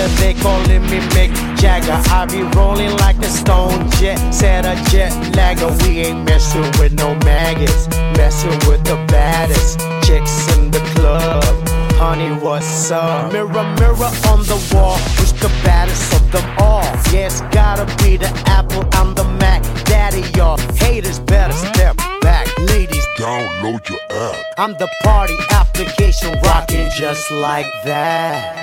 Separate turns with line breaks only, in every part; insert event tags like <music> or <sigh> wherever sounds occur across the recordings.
niggas, they callin' me Mick Jagger. I be rollin' like a stone jet, set a jet lagger. We ain't messin' with no maggots, messin' with the baddest chicks in the club. Honey, what's up? Mirror, mirror on the wall, who's the baddest of them all? Yeah, it's gotta be the Apple, I'm the Mac. Daddy, y'all haters better step back. Ladies,
download your app.
I'm the party application rockin' just like that.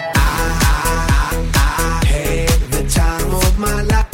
my life.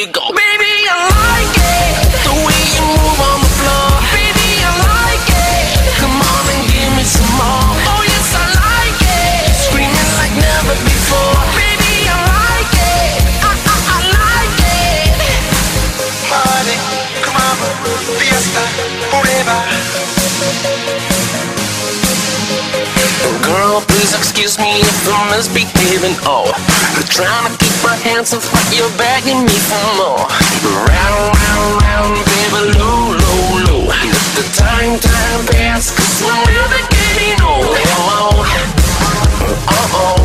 you
way
your
woman's behaving, oh I'm trying to keep my hands off but you're begging me for more. Round, round, round, baby, low, low, low. Let the time, time pass, cause we're never getting old. Oh, oh, oh,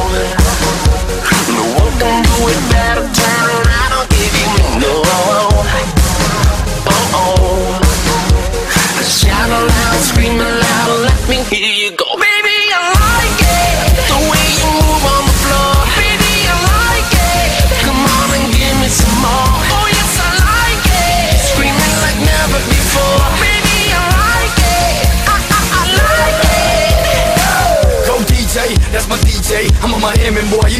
No one can do it better, turn around, I'll give you no. Oh, oh, oh Shout aloud, scream aloud.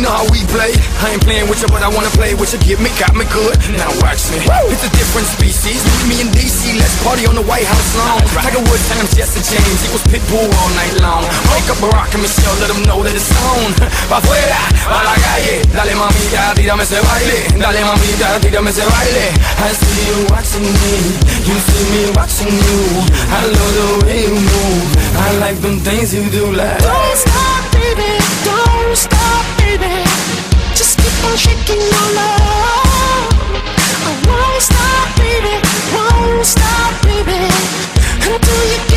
Know how we play. I ain't playing with you, but I wanna play with you. Give me, got me good. Now watch me. It's a different species. Me in DC, let's party on the White House lawn. Tiger Woods times Jesse James equals Pitbull all night long. Wake up Barack and Michelle, let them know that it's on. <laughs> Pa' afuera, pa' la calle. Dale mamita, tírame ese baile. Dale mamita, tírame ese baile. I see you watching me, you see me watching you. I love the way you move. I like them things you do like.
Don't stop, stop, baby. Won't stop, baby. Until you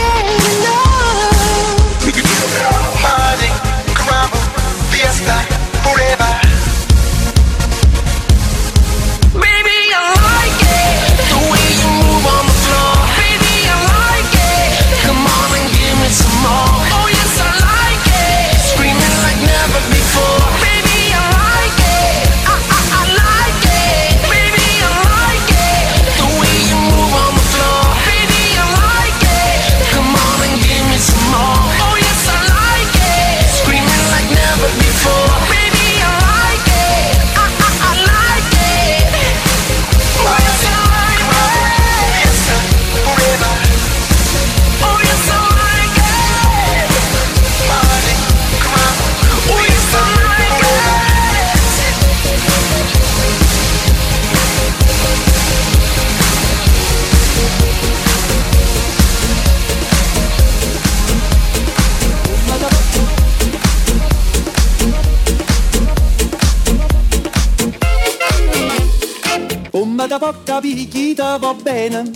Chi te va bene.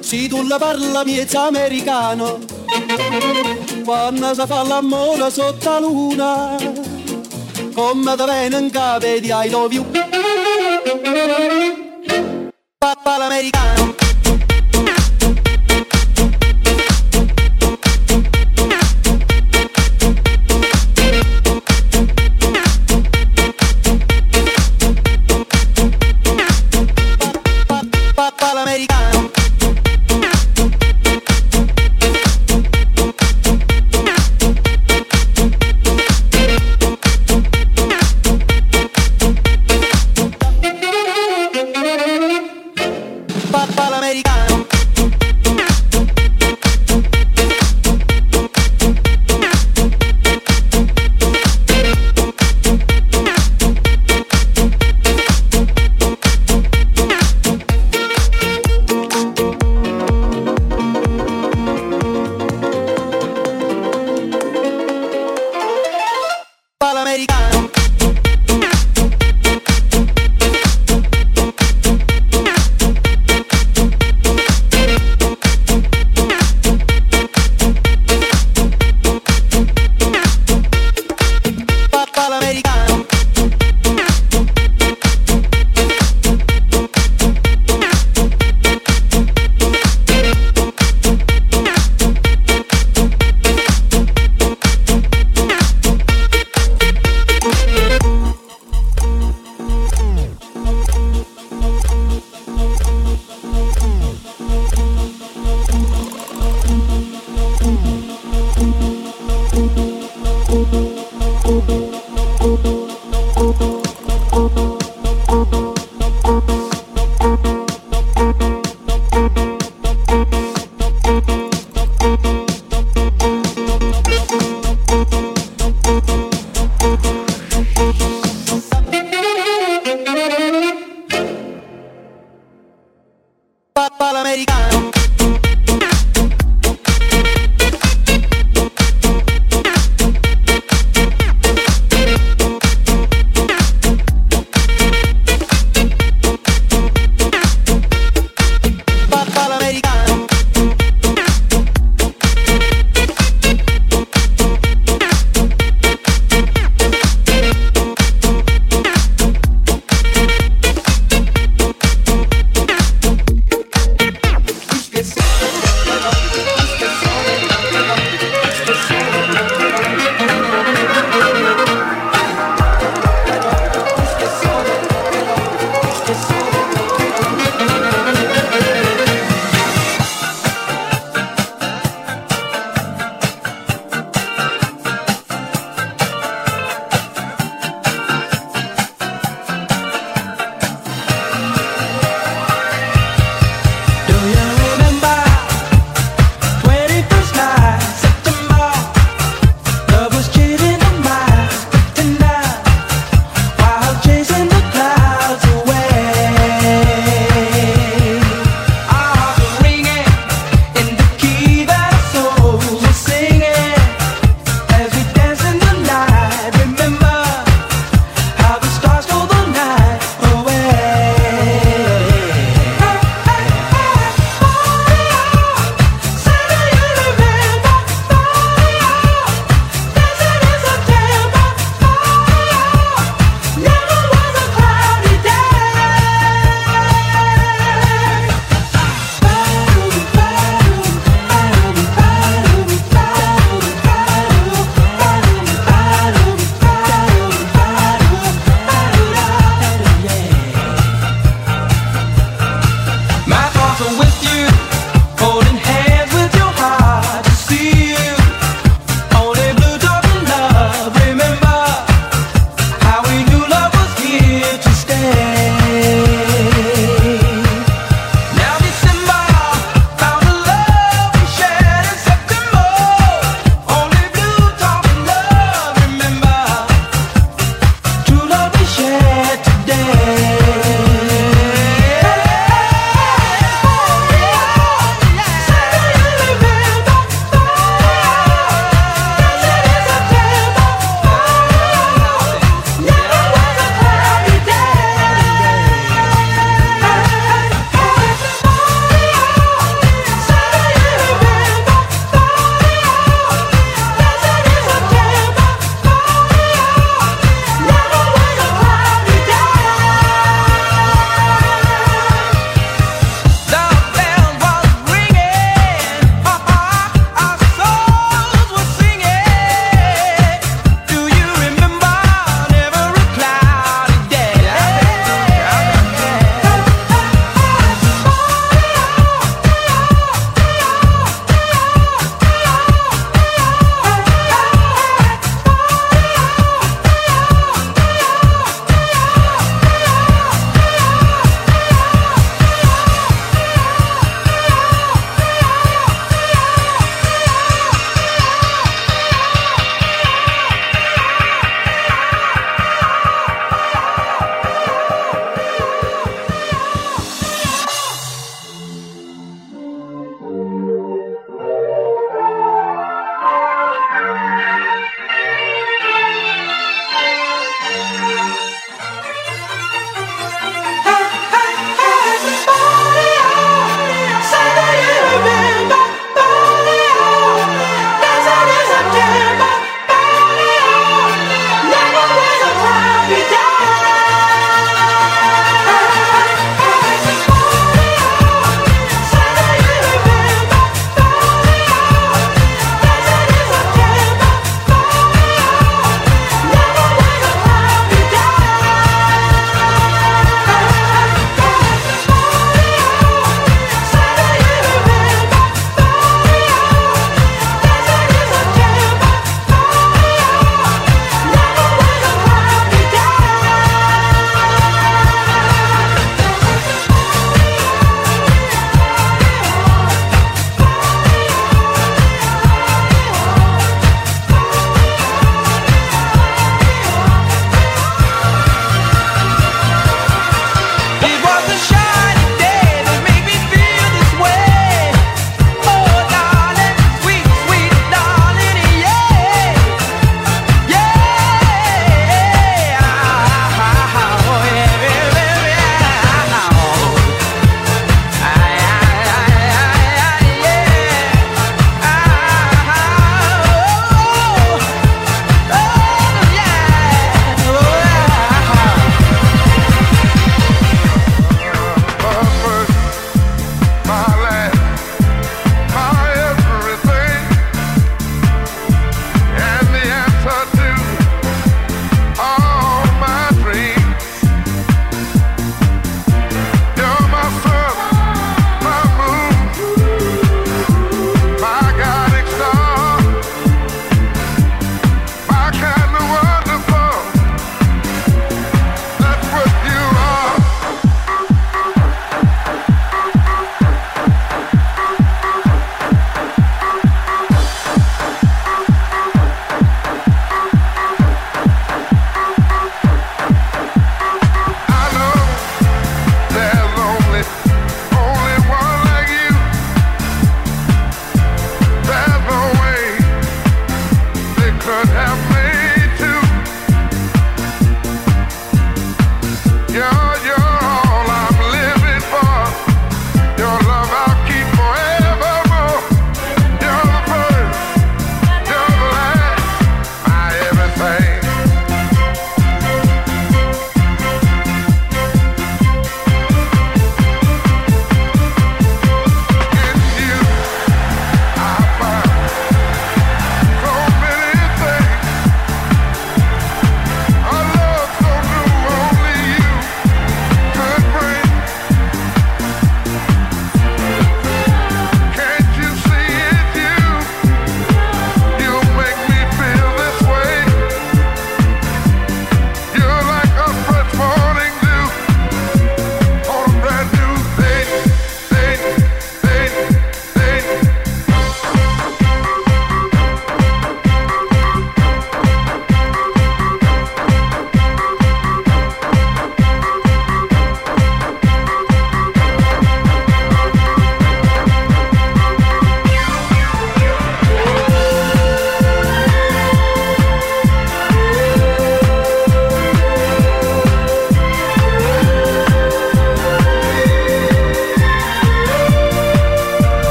Se tu la parla miezza americano. Quando si fa l'amore sotto la luna Come te viene in capo di I love you Papà l'americano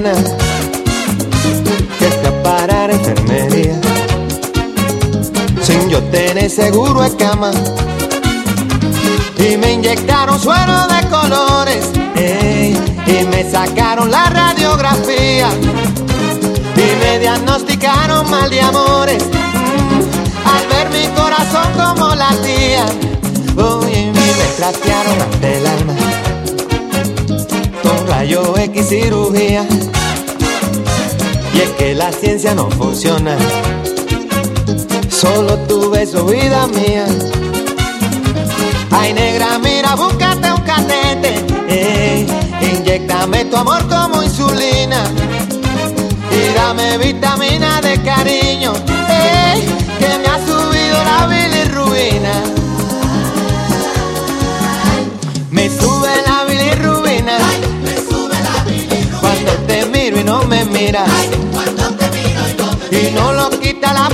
Diana. ya no funciona. Solo tu beso, vida mía. Ay, negra, mira, búscate un catete. Eh, inyectame tu amor como insulina. Y dame vitamina de cariño. Eh, que me ha subido la bilirrubina. Me sube la bilirrubina. Cuando te miro y no me miras Tá quita la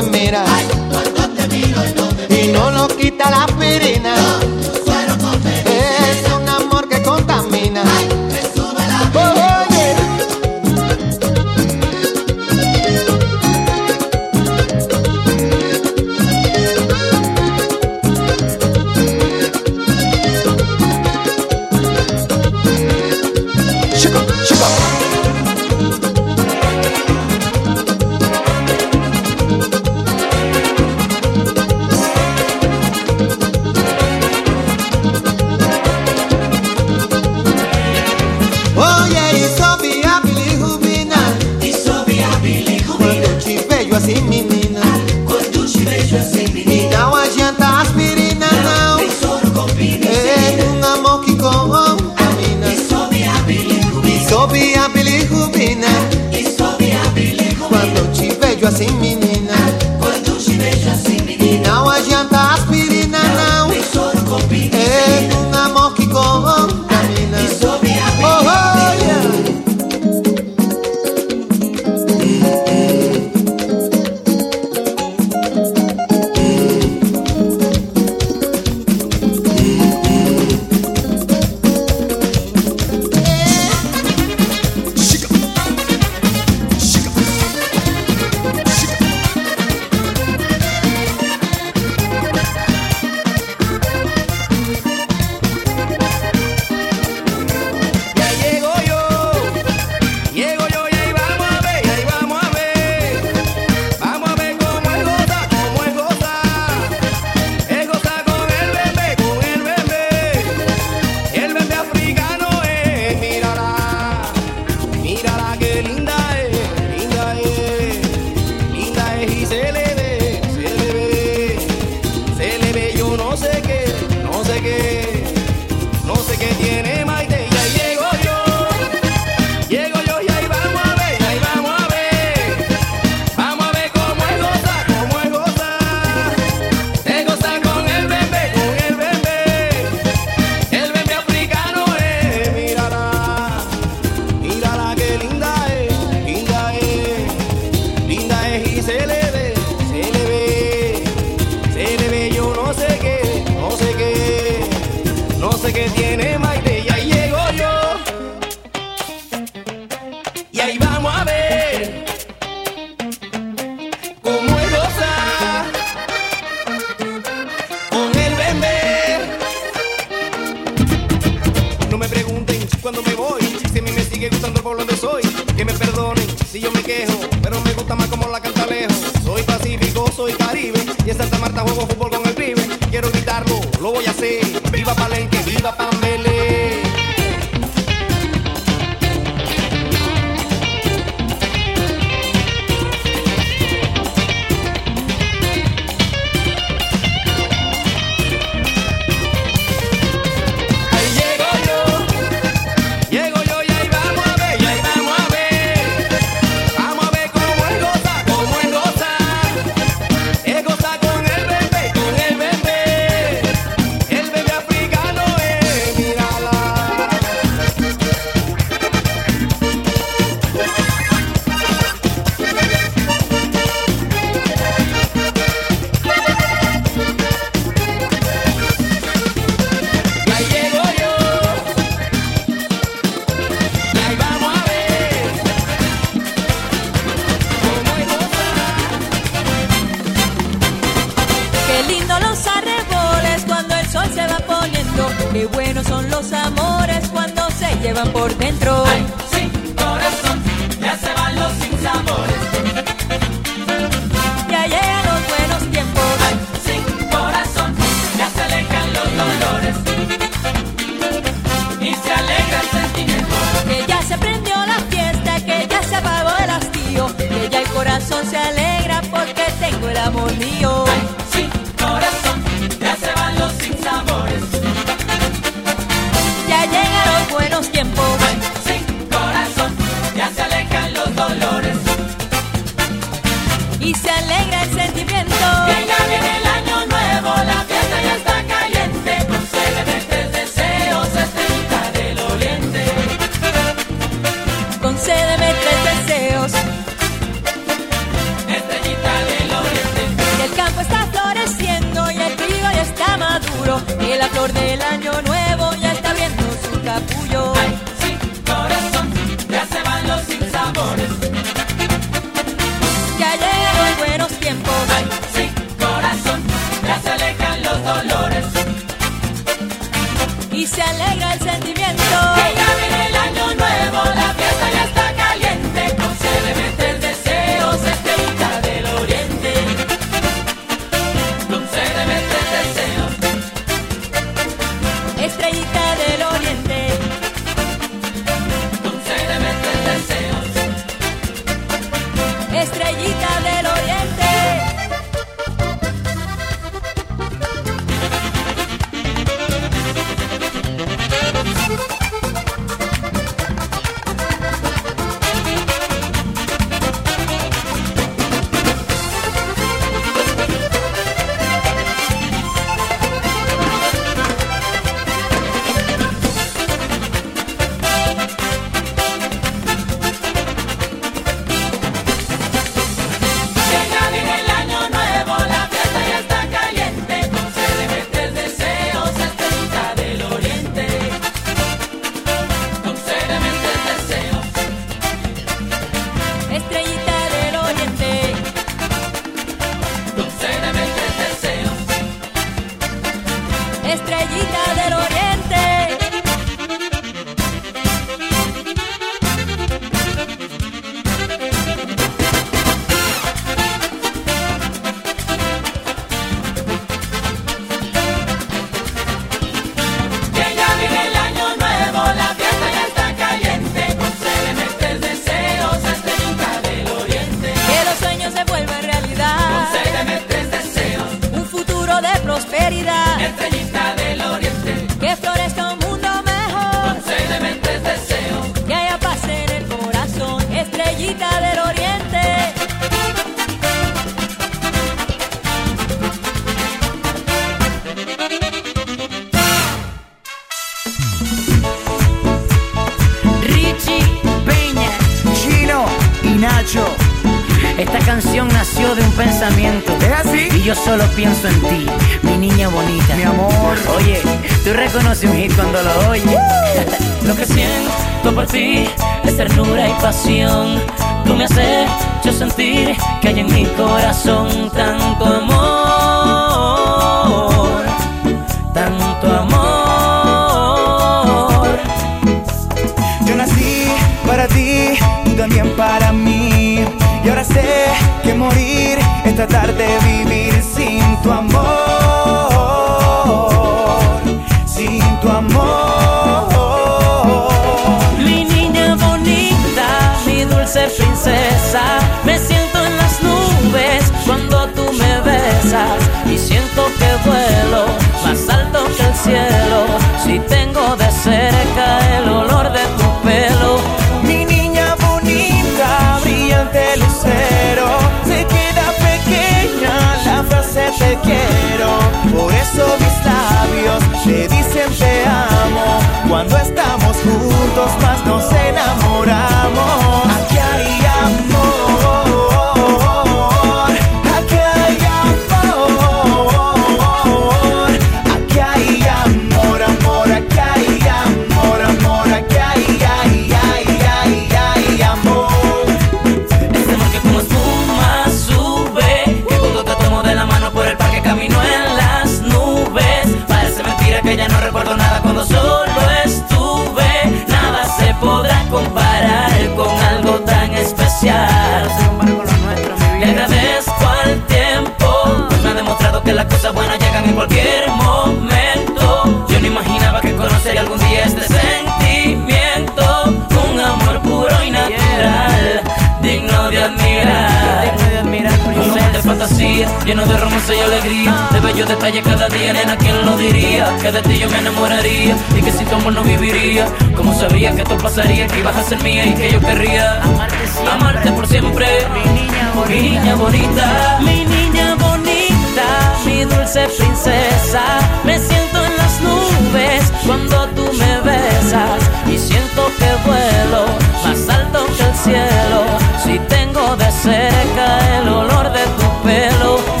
Como
sabía que esto pasaría, que ibas a ser mía y que yo querría amarte, siempre, por siempre. Mi niña bonita, mi niña bonita, mi niña bonita, mi dulce princesa. Me siento en las nubes cuando tú me besas y siento que vuelo más alto que el cielo. Si tengo de cerca el olor de tu pelo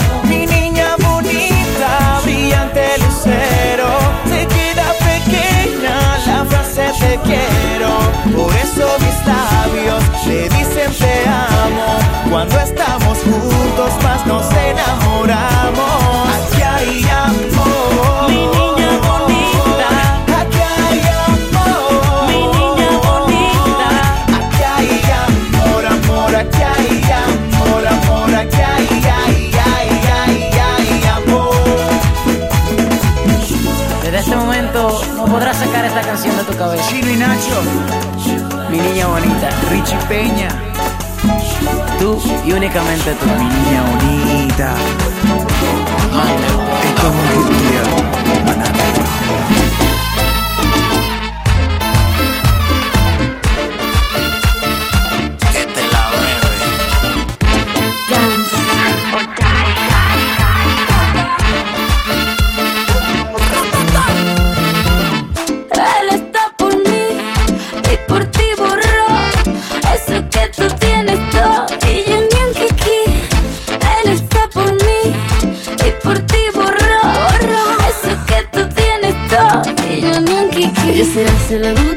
labios le dicen te amo. Cuando estamos juntos más nos enamoramos. Aquí hay amor.
Mi niña bonita.
Aquí hay amor.
Mi niña bonita.
Aquí hay amor, amor, aquí hay amor, amor, aquí hay amor.
Desde este momento no podrás sacar esta canción de tu cabeza.
Chino y Nacho
mi niña bonita,
Richie Peña.
Tú y únicamente tú,
mi niña bonita. Esto es un
till
I lose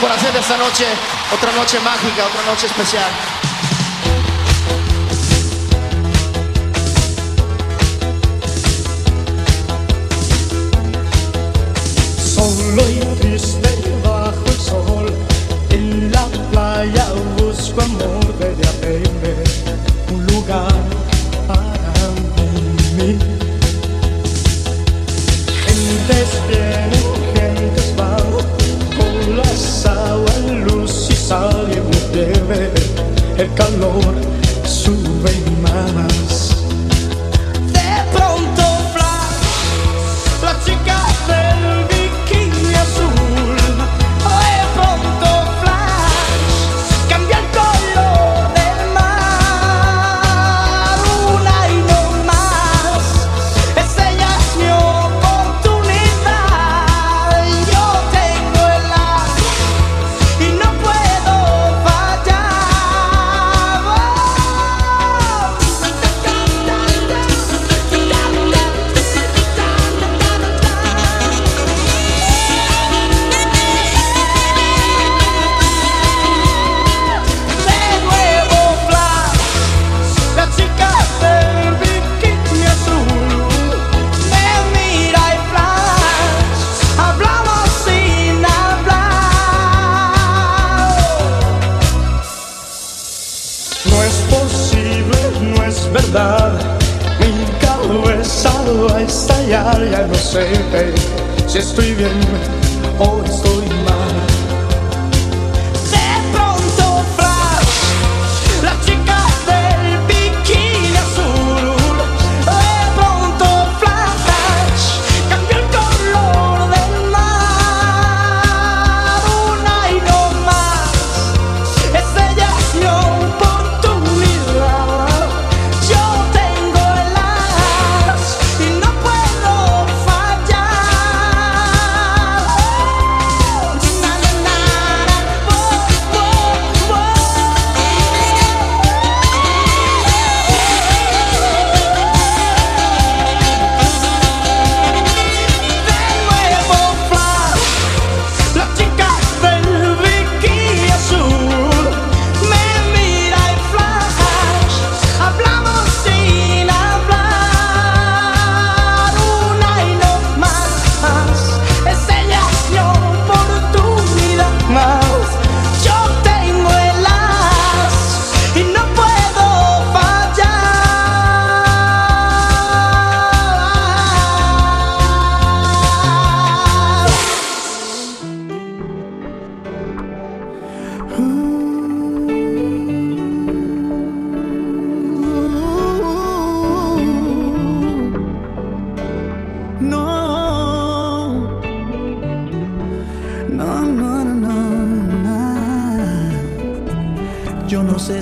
por
hacer esta noche otra noche mágica, otra noche especial.
Solo y triste bajo el sol, en la playa busco amor.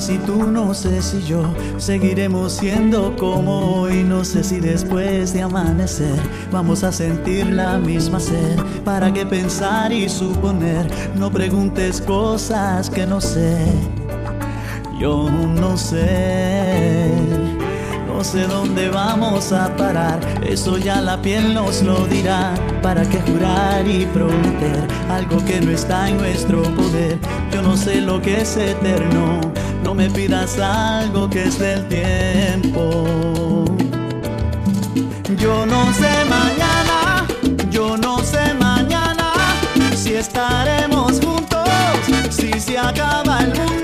si
tú, no sé si yo seguiremos siendo como hoy. No sé si después de amanecer vamos a sentir la misma sed. ¿Para qué pensar y suponer? No preguntes cosas que no sé. Yo no sé. No sé dónde vamos a parar, eso ya la piel nos lo dirá. ¿Para qué jurar y prometer algo que no está en nuestro poder? Yo no sé lo que es eterno me pidas algo que es del tiempo. Yo no sé mañana, yo no sé mañana si estaremos juntos, si se acaba el mundo.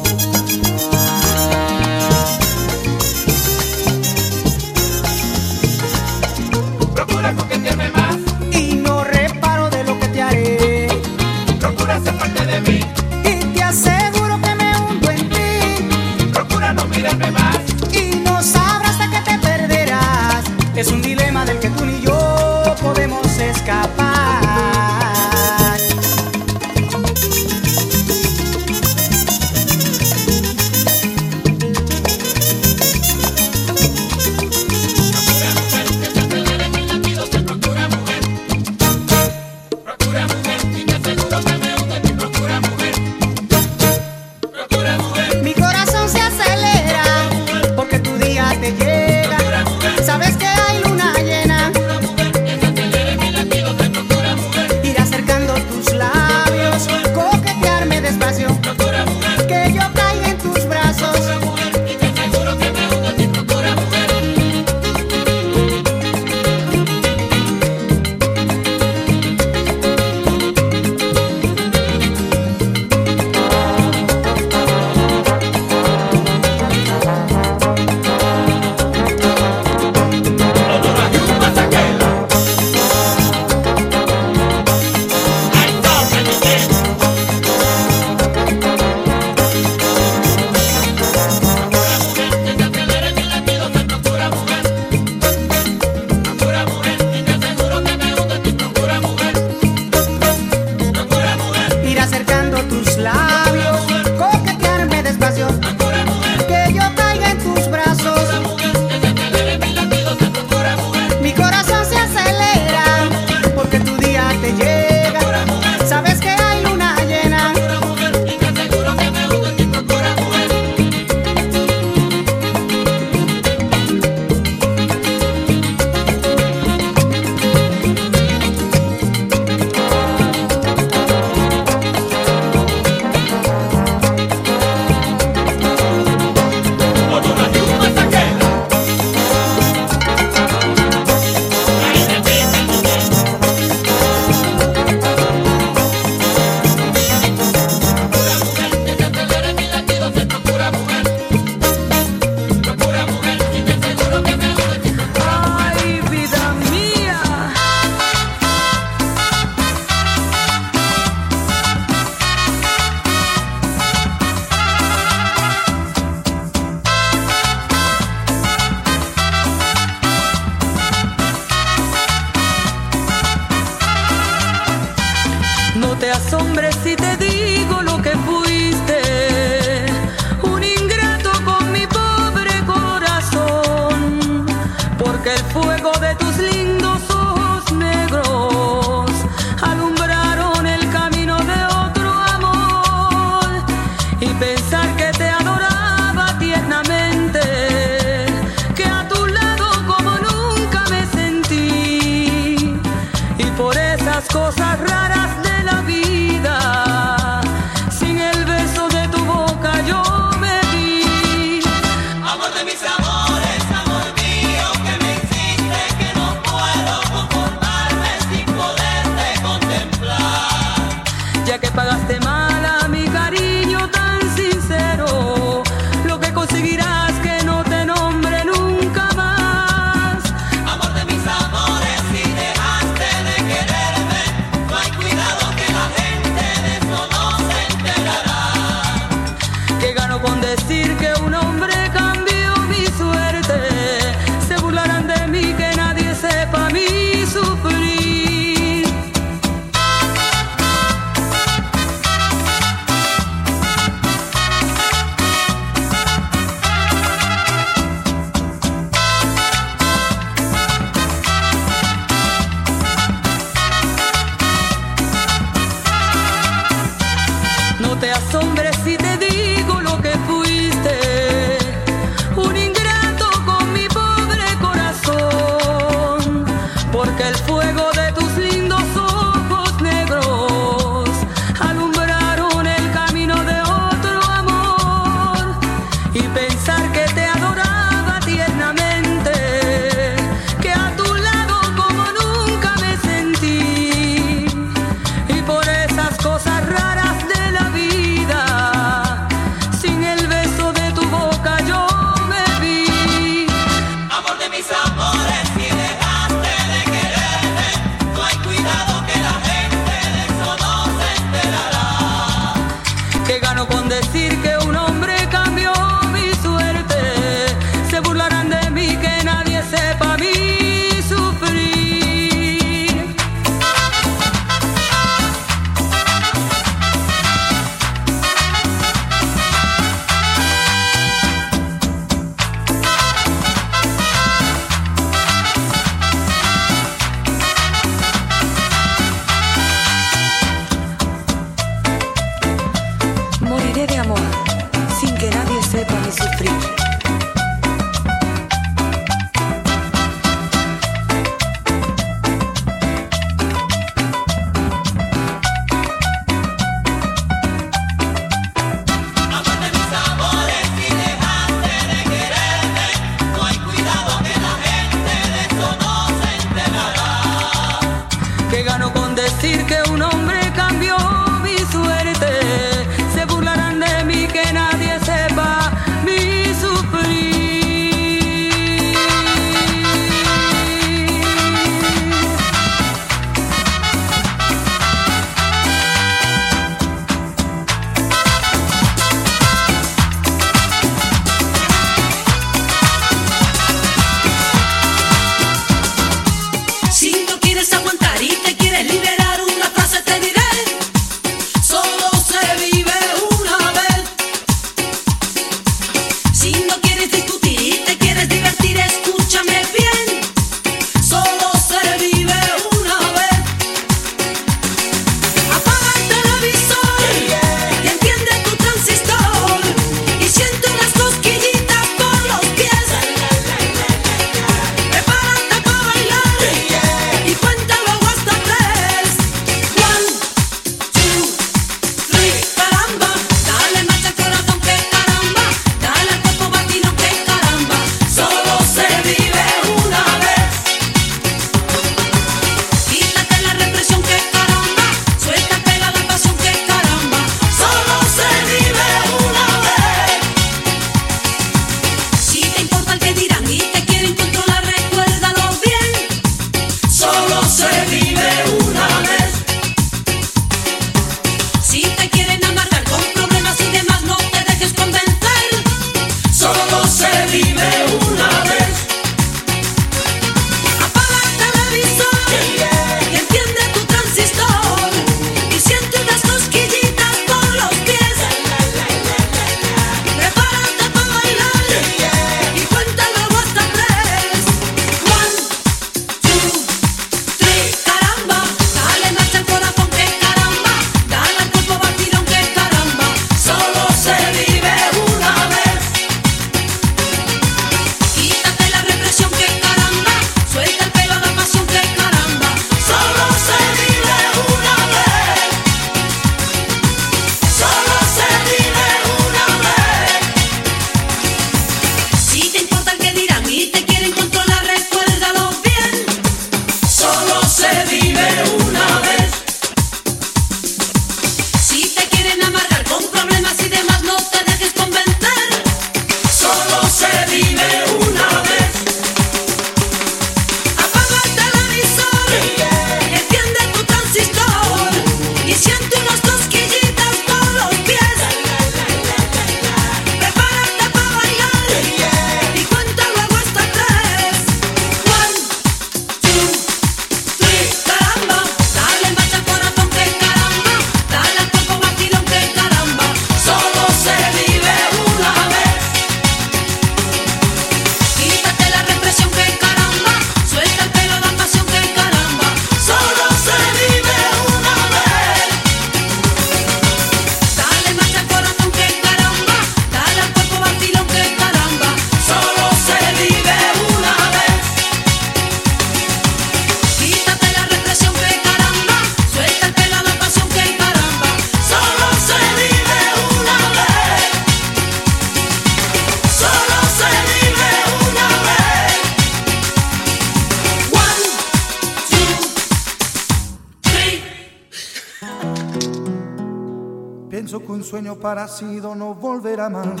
sido no
volverá más.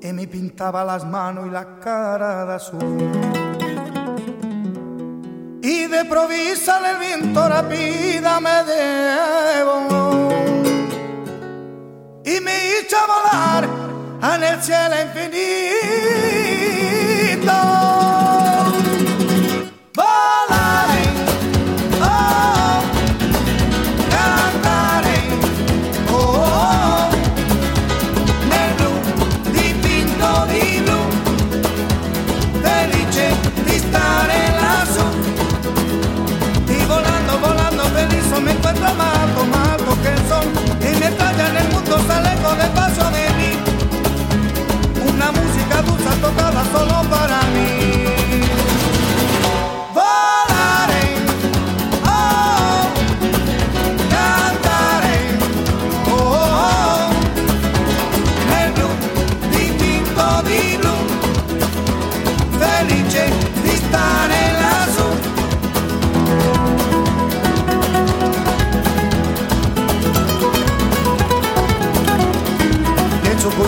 Y me pintaba las manos y la cara de azul. Y de provisa el viento rápida me de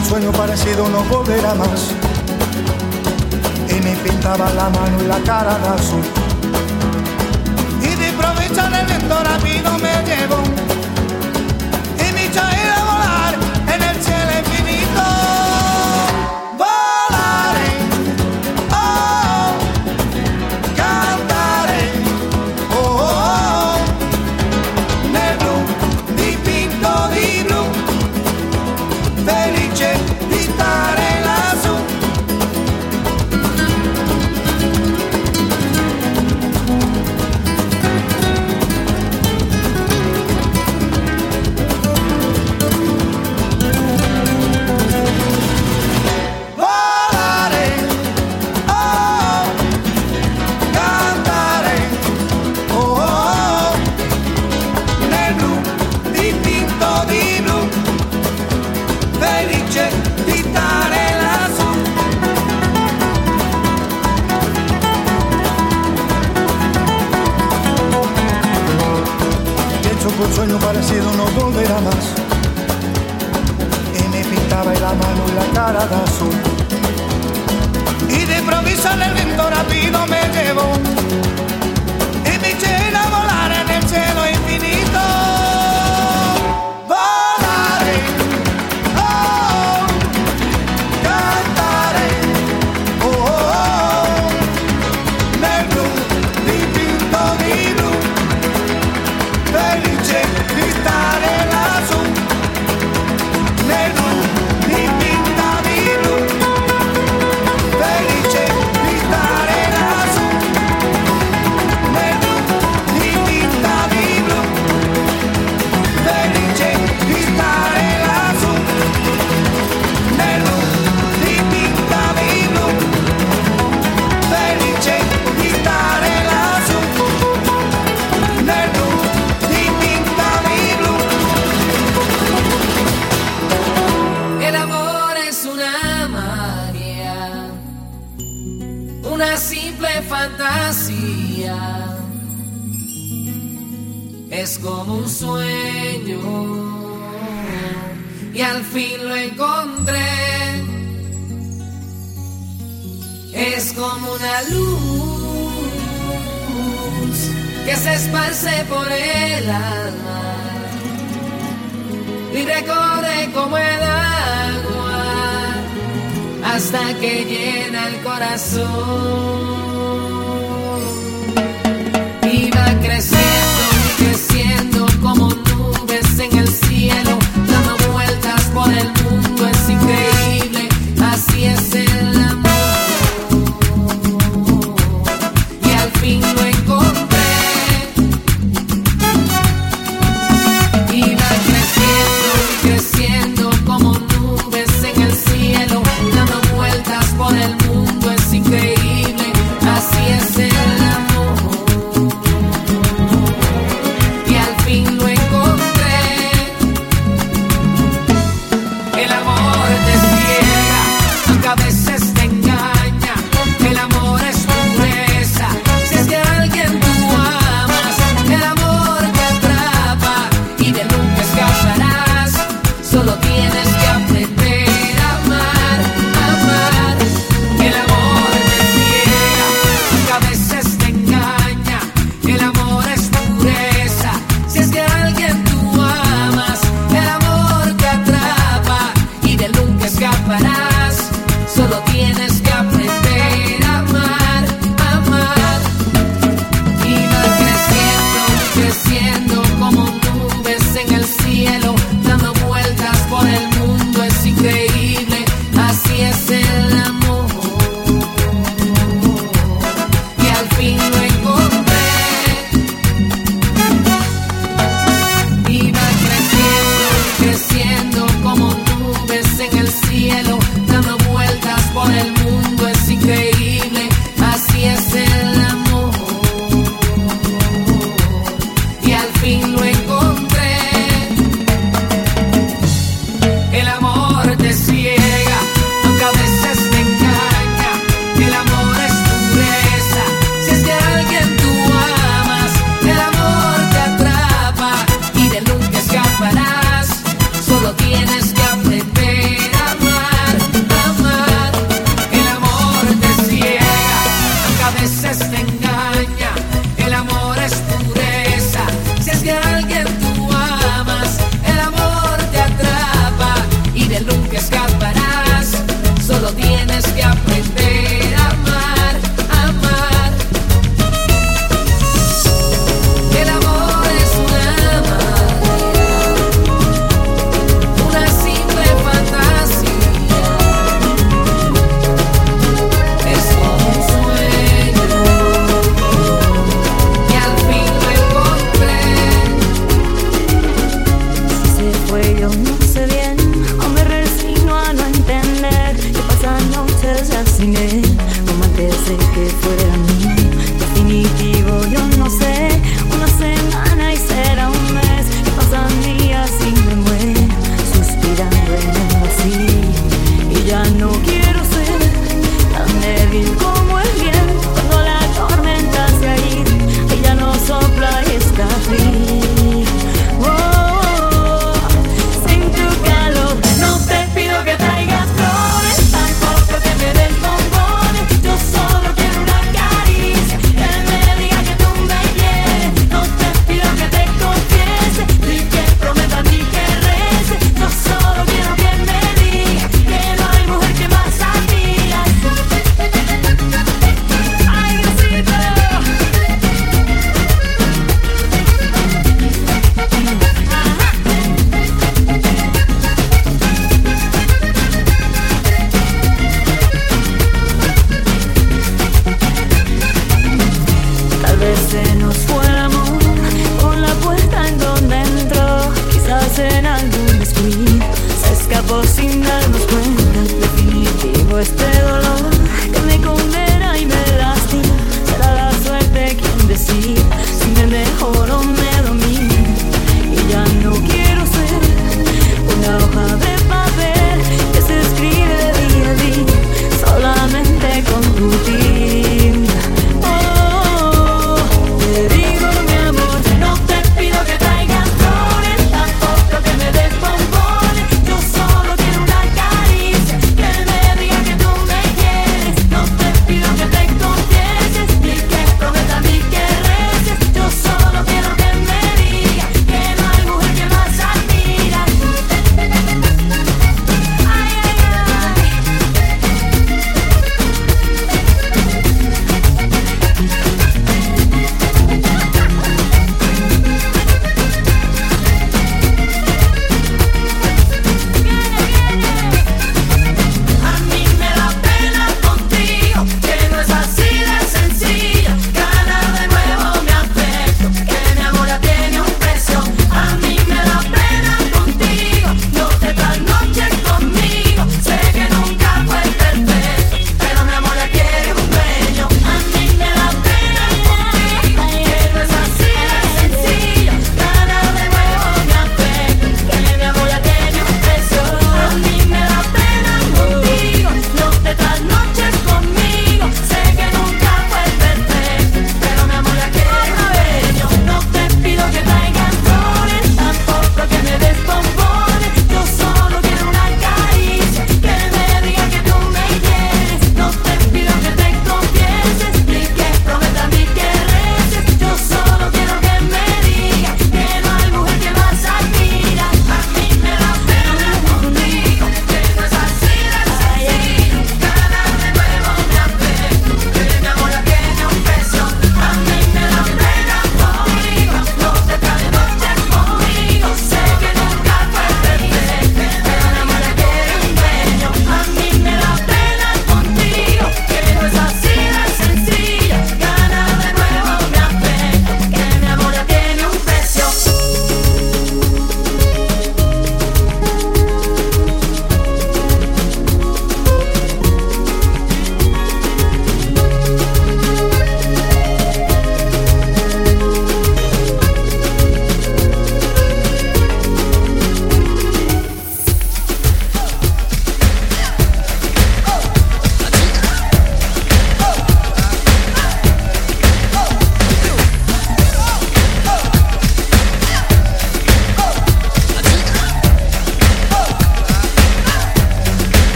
un sueño parecido no volverá más. Y me pintaba la mano y la cara de azul.
como una luz que se esparce por el alma y recorre como el agua hasta que llena el corazón. Y va creciendo, y creciendo.